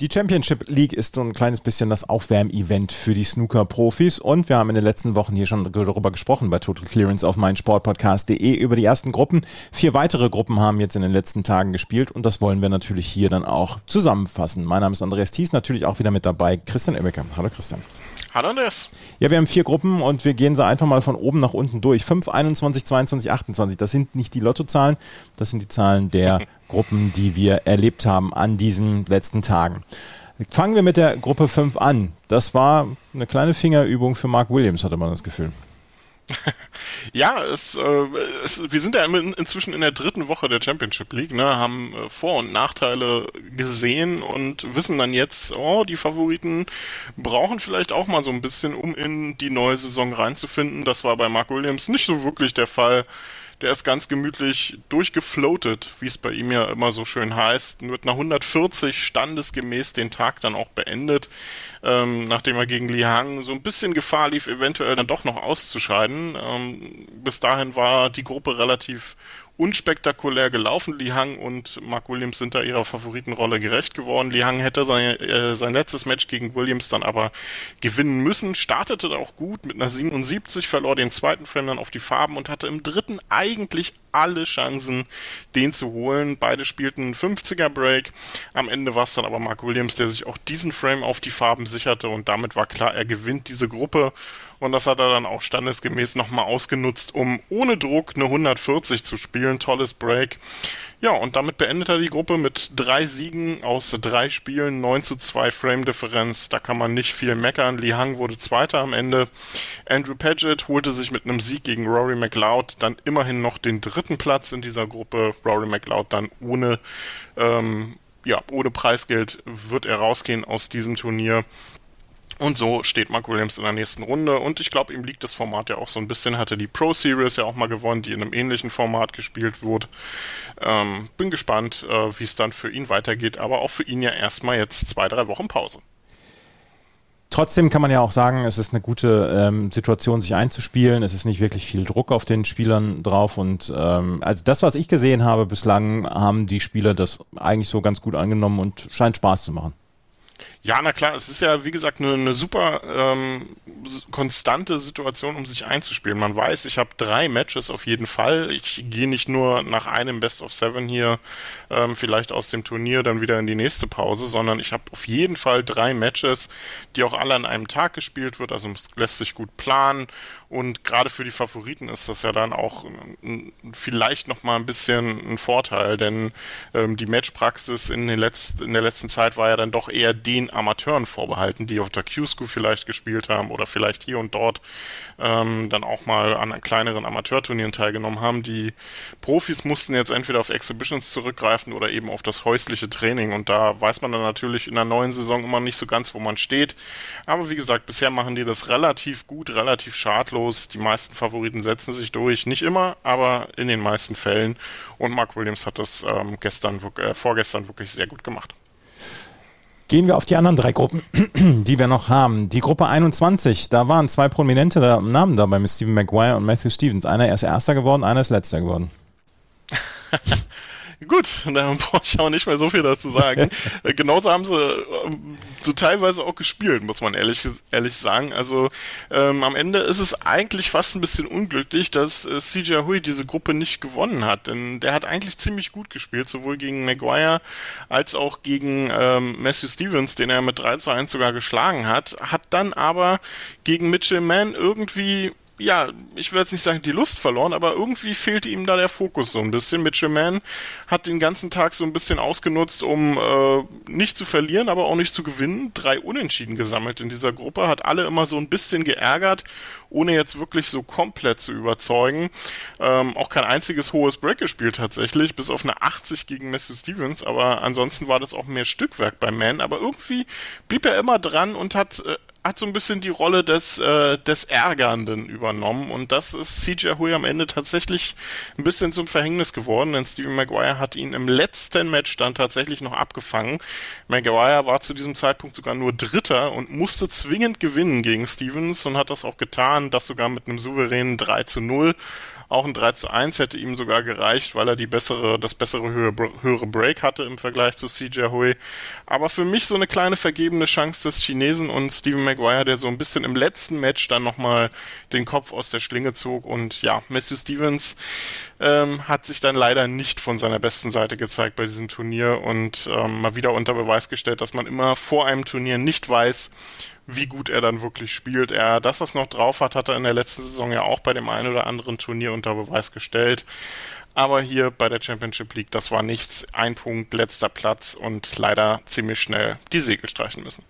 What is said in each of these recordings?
Die Championship League ist so ein kleines bisschen das Aufwärmevent für die Snooker-Profis und wir haben in den letzten Wochen hier schon darüber gesprochen bei Total Clearance auf meinsportpodcast.de über die ersten Gruppen. Vier weitere Gruppen haben jetzt in den letzten Tagen gespielt und das wollen wir natürlich hier dann auch zusammenfassen. Mein Name ist Andreas Thies, natürlich auch wieder mit dabei Christian Oemmeke. Hallo Christian. Hallo Andreas. Ja, wir haben vier Gruppen und wir gehen sie einfach mal von oben nach unten durch. 5, 21, 22, 28. Das sind nicht die Lottozahlen, das sind die Zahlen der Gruppen, die wir erlebt haben an diesen letzten Tagen. Fangen wir mit der Gruppe 5 an. Das war eine kleine Fingerübung für Mark Williams, hatte man das Gefühl. ja, es, äh, es, wir sind ja inzwischen in der dritten Woche der Championship League, ne, haben äh, Vor- und Nachteile gesehen und wissen dann jetzt, oh, die Favoriten brauchen vielleicht auch mal so ein bisschen, um in die neue Saison reinzufinden. Das war bei Mark Williams nicht so wirklich der Fall. Der ist ganz gemütlich durchgefloatet, wie es bei ihm ja immer so schön heißt. Wird nach 140 standesgemäß den Tag dann auch beendet, ähm, nachdem er gegen Li Hang so ein bisschen Gefahr lief, eventuell dann doch noch auszuscheiden. Ähm, bis dahin war die Gruppe relativ unspektakulär gelaufen. Li Hang und Mark Williams sind da ihrer Favoritenrolle gerecht geworden. Li Hang hätte sein, äh, sein letztes Match gegen Williams dann aber gewinnen müssen, startete auch gut mit einer 77, verlor den zweiten Frame dann auf die Farben und hatte im dritten eigentlich alle Chancen, den zu holen. Beide spielten 50er Break. Am Ende war es dann aber Mark Williams, der sich auch diesen Frame auf die Farben sicherte und damit war klar, er gewinnt diese Gruppe. Und das hat er dann auch standesgemäß nochmal ausgenutzt, um ohne Druck eine 140 zu spielen. Tolles Break. Ja, und damit beendet er die Gruppe mit drei Siegen aus drei Spielen, 9 zu 2 Frame-Differenz. Da kann man nicht viel meckern. Li Hang wurde Zweiter am Ende. Andrew Paget holte sich mit einem Sieg gegen Rory McLeod dann immerhin noch den dritten Platz in dieser Gruppe. Rory McLeod dann ohne, ähm, ja, ohne Preisgeld wird er rausgehen aus diesem Turnier. Und so steht Mark Williams in der nächsten Runde. Und ich glaube, ihm liegt das Format ja auch so ein bisschen. Hatte die Pro Series ja auch mal gewonnen, die in einem ähnlichen Format gespielt wurde. Ähm, bin gespannt, äh, wie es dann für ihn weitergeht. Aber auch für ihn ja erstmal jetzt zwei, drei Wochen Pause. Trotzdem kann man ja auch sagen, es ist eine gute ähm, Situation, sich einzuspielen. Es ist nicht wirklich viel Druck auf den Spielern drauf. Und ähm, also das, was ich gesehen habe bislang, haben die Spieler das eigentlich so ganz gut angenommen und scheint Spaß zu machen. Ja, na klar, es ist ja, wie gesagt, eine, eine super ähm, konstante Situation, um sich einzuspielen. Man weiß, ich habe drei Matches auf jeden Fall. Ich gehe nicht nur nach einem Best of Seven hier ähm, vielleicht aus dem Turnier dann wieder in die nächste Pause, sondern ich habe auf jeden Fall drei Matches, die auch alle an einem Tag gespielt wird. Also es lässt sich gut planen und gerade für die Favoriten ist das ja dann auch vielleicht noch mal ein bisschen ein Vorteil, denn ähm, die Matchpraxis in, den Letz-, in der letzten Zeit war ja dann doch eher den Amateuren vorbehalten, die auf der Q-School vielleicht gespielt haben oder vielleicht hier und dort ähm, dann auch mal an kleineren Amateurturnieren teilgenommen haben. Die Profis mussten jetzt entweder auf Exhibitions zurückgreifen oder eben auf das häusliche Training und da weiß man dann natürlich in der neuen Saison immer nicht so ganz, wo man steht. Aber wie gesagt, bisher machen die das relativ gut, relativ schadlos los. Die meisten Favoriten setzen sich durch. Nicht immer, aber in den meisten Fällen. Und Mark Williams hat das ähm, gestern, äh, vorgestern wirklich sehr gut gemacht. Gehen wir auf die anderen drei Gruppen, die wir noch haben. Die Gruppe 21, da waren zwei prominente Namen dabei mit Stephen Maguire und Matthew Stevens. Einer ist Erster geworden, einer ist Letzter geworden. Gut, da brauche ich auch nicht mehr so viel dazu sagen. Äh, genauso haben sie äh, so teilweise auch gespielt, muss man ehrlich, ehrlich sagen. Also ähm, am Ende ist es eigentlich fast ein bisschen unglücklich, dass äh, CJ Hui diese Gruppe nicht gewonnen hat. Denn der hat eigentlich ziemlich gut gespielt, sowohl gegen Maguire als auch gegen ähm, Matthew Stevens, den er mit 3 zu 1 sogar geschlagen hat. Hat dann aber gegen Mitchell Mann irgendwie ja, ich will jetzt nicht sagen, die Lust verloren, aber irgendwie fehlte ihm da der Fokus so ein bisschen. Mitchell Mann hat den ganzen Tag so ein bisschen ausgenutzt, um äh, nicht zu verlieren, aber auch nicht zu gewinnen. Drei Unentschieden gesammelt in dieser Gruppe, hat alle immer so ein bisschen geärgert, ohne jetzt wirklich so komplett zu überzeugen. Ähm, auch kein einziges hohes Break gespielt tatsächlich, bis auf eine 80 gegen Matthew Stevens, aber ansonsten war das auch mehr Stückwerk bei Mann, aber irgendwie blieb er immer dran und hat äh, hat so ein bisschen die Rolle des, äh, des Ärgernden übernommen. Und das ist CJ Hui am Ende tatsächlich ein bisschen zum Verhängnis geworden, denn Stephen Maguire hat ihn im letzten Match dann tatsächlich noch abgefangen. Maguire war zu diesem Zeitpunkt sogar nur Dritter und musste zwingend gewinnen gegen Stevens und hat das auch getan, das sogar mit einem souveränen 3 zu 0 auch ein 3 zu 1 hätte ihm sogar gereicht, weil er die bessere, das bessere höhere, Break hatte im Vergleich zu CJ Hui. Aber für mich so eine kleine vergebene Chance des Chinesen und Steven Maguire, der so ein bisschen im letzten Match dann nochmal den Kopf aus der Schlinge zog. Und ja, Matthew Stevens ähm, hat sich dann leider nicht von seiner besten Seite gezeigt bei diesem Turnier und ähm, mal wieder unter Beweis gestellt, dass man immer vor einem Turnier nicht weiß, wie gut er dann wirklich spielt. Er, dass das noch drauf hat, hat er in der letzten Saison ja auch bei dem einen oder anderen Turnier unter Beweis gestellt. Aber hier bei der Championship League, das war nichts. Ein Punkt, letzter Platz und leider ziemlich schnell die Segel streichen müssen.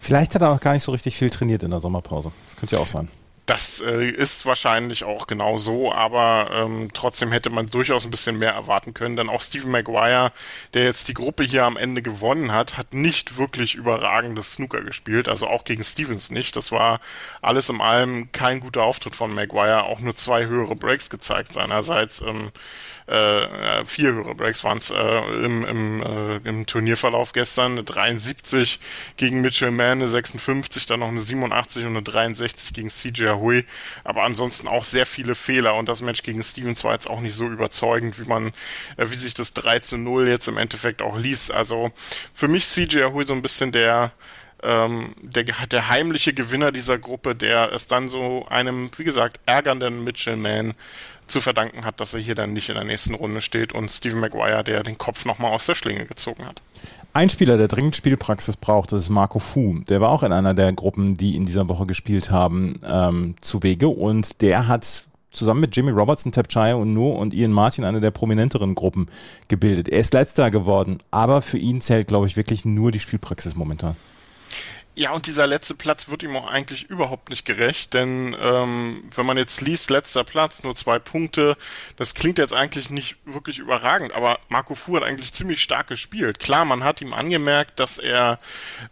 Vielleicht hat er auch gar nicht so richtig viel trainiert in der Sommerpause. Das könnte ja auch sein. Das äh, ist wahrscheinlich auch genau so, aber ähm, trotzdem hätte man durchaus ein bisschen mehr erwarten können, denn auch Stephen Maguire, der jetzt die Gruppe hier am Ende gewonnen hat, hat nicht wirklich überragendes Snooker gespielt, also auch gegen Stevens nicht. Das war alles in allem kein guter Auftritt von Maguire, auch nur zwei höhere Breaks gezeigt seinerseits. Ähm, äh, vier höhere Breaks waren es äh, im, im, äh, im Turnierverlauf gestern. Eine 73 gegen Mitchell Mann, eine 56, dann noch eine 87 und eine 63 gegen CJ Hui. Aber ansonsten auch sehr viele Fehler und das Match gegen Stevens war jetzt auch nicht so überzeugend, wie man, äh, wie sich das 3 zu 0 jetzt im Endeffekt auch liest. Also für mich CJ Hui so ein bisschen der ähm, der, der heimliche Gewinner dieser Gruppe, der es dann so einem, wie gesagt, ärgernden Mitchell Mann zu verdanken hat, dass er hier dann nicht in der nächsten Runde steht und Stephen Maguire, der den Kopf nochmal aus der Schlinge gezogen hat. Ein Spieler, der dringend Spielpraxis braucht, das ist Marco Fu. Der war auch in einer der Gruppen, die in dieser Woche gespielt haben, ähm, zu Wege und der hat zusammen mit Jimmy Robertson, Tapchaya und Nu und Ian Martin eine der prominenteren Gruppen gebildet. Er ist letzter geworden, aber für ihn zählt, glaube ich, wirklich nur die Spielpraxis momentan. Ja, und dieser letzte Platz wird ihm auch eigentlich überhaupt nicht gerecht, denn ähm, wenn man jetzt liest, letzter Platz, nur zwei Punkte, das klingt jetzt eigentlich nicht wirklich überragend, aber Marco Fu hat eigentlich ziemlich stark gespielt. Klar, man hat ihm angemerkt, dass er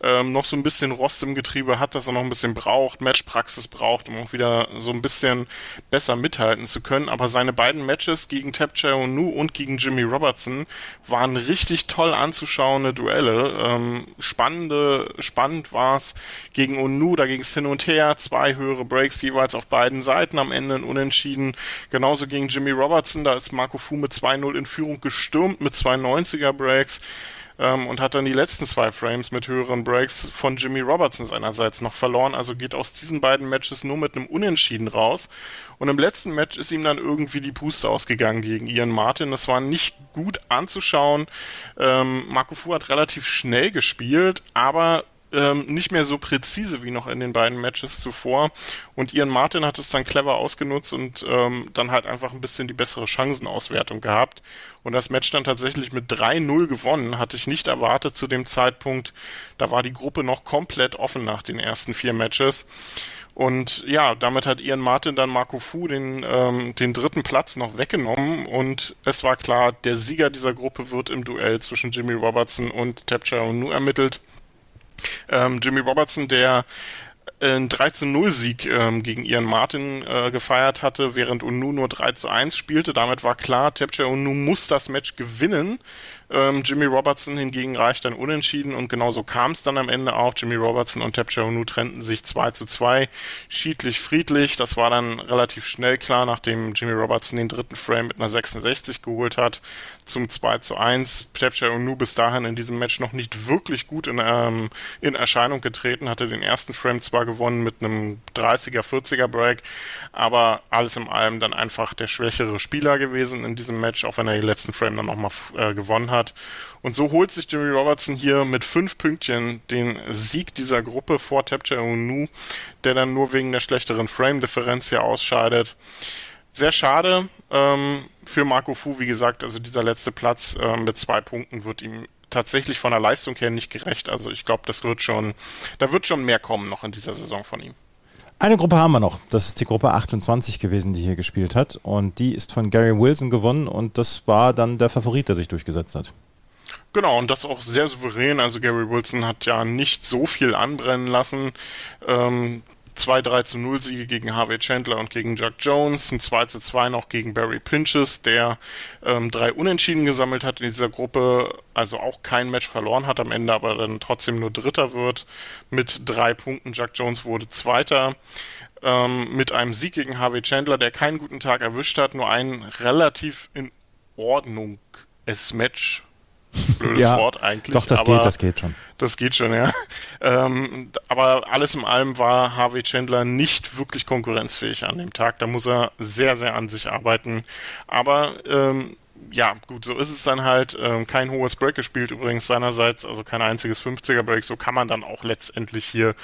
ähm, noch so ein bisschen Rost im Getriebe hat, dass er noch ein bisschen braucht, Matchpraxis braucht, um auch wieder so ein bisschen besser mithalten zu können, aber seine beiden Matches gegen Tapcha Nu und gegen Jimmy Robertson waren richtig toll anzuschauende Duelle. Ähm, spannende, spannend war Stars gegen Onu, da ging es hin und her, zwei höhere Breaks jeweils auf beiden Seiten, am Ende ein Unentschieden. Genauso gegen Jimmy Robertson, da ist Marco Fu mit 2-0 in Führung gestürmt mit zwei 90er Breaks ähm, und hat dann die letzten zwei Frames mit höheren Breaks von Jimmy Robertson seinerseits noch verloren. Also geht aus diesen beiden Matches nur mit einem Unentschieden raus. Und im letzten Match ist ihm dann irgendwie die Puste ausgegangen gegen Ian Martin. Das war nicht gut anzuschauen. Ähm, Marco Fu hat relativ schnell gespielt, aber ähm, nicht mehr so präzise wie noch in den beiden Matches zuvor. Und Ian Martin hat es dann clever ausgenutzt und ähm, dann halt einfach ein bisschen die bessere Chancenauswertung gehabt. Und das Match dann tatsächlich mit 3-0 gewonnen, hatte ich nicht erwartet zu dem Zeitpunkt. Da war die Gruppe noch komplett offen nach den ersten vier Matches. Und ja, damit hat Ian Martin dann Marco Fu den, ähm, den dritten Platz noch weggenommen und es war klar, der Sieger dieser Gruppe wird im Duell zwischen Jimmy Robertson und Tapcha Nu ermittelt. Ähm, Jimmy Robertson, der einen 3 zu 0 Sieg ähm, gegen Ian Martin äh, gefeiert hatte, während Unu nur 3 zu 1 spielte. Damit war klar, Tapcha Unu muss das Match gewinnen. Ähm, Jimmy Robertson hingegen reicht dann unentschieden und genauso kam es dann am Ende auch. Jimmy Robertson und Tapcha Unu trennten sich 2 zu 2, schiedlich, friedlich. Das war dann relativ schnell klar, nachdem Jimmy Robertson den dritten Frame mit einer 66 geholt hat zum 2 zu 1. Tapcha Unu bis dahin in diesem Match noch nicht wirklich gut in, ähm, in Erscheinung getreten, hatte den ersten Frame zwar gewonnen mit einem 30er, 40er Break, aber alles in allem dann einfach der schwächere Spieler gewesen in diesem Match, auch wenn er den letzten Frame dann nochmal äh, gewonnen hat. Und so holt sich Jimmy Robertson hier mit fünf Pünktchen den Sieg dieser Gruppe vor Tapcha Unu, der dann nur wegen der schlechteren Frame-Differenz hier ausscheidet. Sehr schade ähm, für Marco Fu, wie gesagt, also dieser letzte Platz äh, mit zwei Punkten wird ihm tatsächlich von der Leistung her nicht gerecht. Also ich glaube, das wird schon, da wird schon mehr kommen noch in dieser Saison von ihm. Eine Gruppe haben wir noch. Das ist die Gruppe 28 gewesen, die hier gespielt hat. Und die ist von Gary Wilson gewonnen und das war dann der Favorit, der sich durchgesetzt hat. Genau, und das auch sehr souverän. Also Gary Wilson hat ja nicht so viel anbrennen lassen. Ähm, zwei 3 zu 0 Siege gegen Harvey Chandler und gegen Jack Jones, ein 2 zu 2 noch gegen Barry Pinches, der ähm, drei Unentschieden gesammelt hat in dieser Gruppe, also auch kein Match verloren hat am Ende, aber dann trotzdem nur Dritter wird mit drei Punkten. Jack Jones wurde Zweiter ähm, mit einem Sieg gegen Harvey Chandler, der keinen guten Tag erwischt hat, nur ein relativ in Ordnung es Match Blödes ja, Wort eigentlich. Doch, das geht, das geht schon. Das geht schon, ja. Ähm, aber alles in allem war Harvey Chandler nicht wirklich konkurrenzfähig an dem Tag. Da muss er sehr, sehr an sich arbeiten. Aber ähm, ja, gut, so ist es dann halt. Ähm, kein hohes Break gespielt übrigens seinerseits, also kein einziges 50er Break. So kann man dann auch letztendlich hier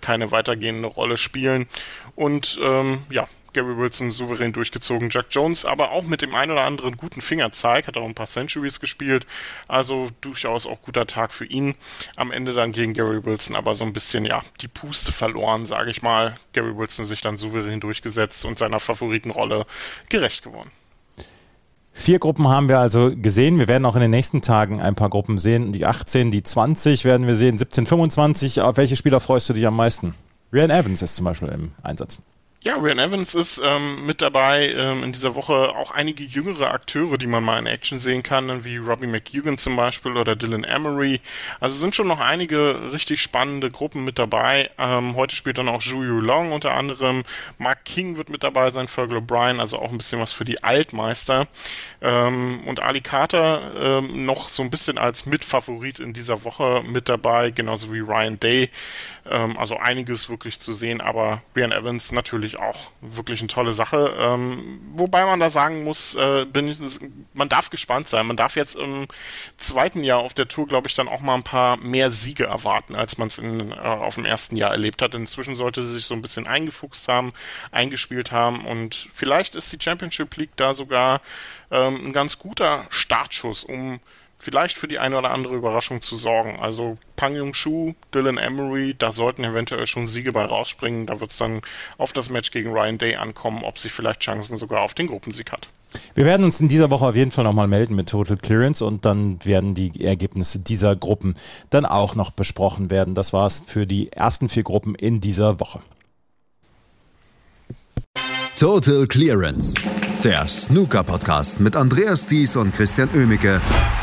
keine weitergehende Rolle spielen. Und ähm, ja, Gary Wilson souverän durchgezogen. Jack Jones aber auch mit dem einen oder anderen guten Fingerzeig, hat auch ein paar Centuries gespielt. Also durchaus auch guter Tag für ihn. Am Ende dann gegen Gary Wilson aber so ein bisschen, ja, die Puste verloren, sage ich mal. Gary Wilson sich dann souverän durchgesetzt und seiner Favoritenrolle gerecht geworden. Vier Gruppen haben wir also gesehen. Wir werden auch in den nächsten Tagen ein paar Gruppen sehen. Die 18, die 20 werden wir sehen. 17, 25. Auf welche Spieler freust du dich am meisten? Ryan Evans ist zum Beispiel im Einsatz. Ja, Ryan Evans ist ähm, mit dabei ähm, in dieser Woche auch einige jüngere Akteure, die man mal in Action sehen kann, wie Robbie McEwan zum Beispiel oder Dylan Emery. Also sind schon noch einige richtig spannende Gruppen mit dabei. Ähm, heute spielt dann auch Zhu Long unter anderem. Mark King wird mit dabei sein, Fergal O'Brien, also auch ein bisschen was für die Altmeister. Ähm, und Ali Carter ähm, noch so ein bisschen als Mitfavorit in dieser Woche mit dabei, genauso wie Ryan Day. Ähm, also einiges wirklich zu sehen, aber Ryan Evans natürlich auch wirklich eine tolle Sache. Ähm, wobei man da sagen muss, äh, ich, man darf gespannt sein. Man darf jetzt im zweiten Jahr auf der Tour, glaube ich, dann auch mal ein paar mehr Siege erwarten, als man es äh, auf dem ersten Jahr erlebt hat. Inzwischen sollte sie sich so ein bisschen eingefuchst haben, eingespielt haben und vielleicht ist die Championship League da sogar ähm, ein ganz guter Startschuss, um vielleicht für die eine oder andere Überraschung zu sorgen. Also Pang Jung Shu, Dylan Emery, da sollten eventuell schon Siege bei rausspringen. Da wird es dann auf das Match gegen Ryan Day ankommen, ob sie vielleicht Chancen sogar auf den Gruppensieg hat. Wir werden uns in dieser Woche auf jeden Fall nochmal melden mit Total Clearance und dann werden die Ergebnisse dieser Gruppen dann auch noch besprochen werden. Das war's für die ersten vier Gruppen in dieser Woche. Total Clearance, der Snooker-Podcast mit Andreas Thies und Christian Oemicke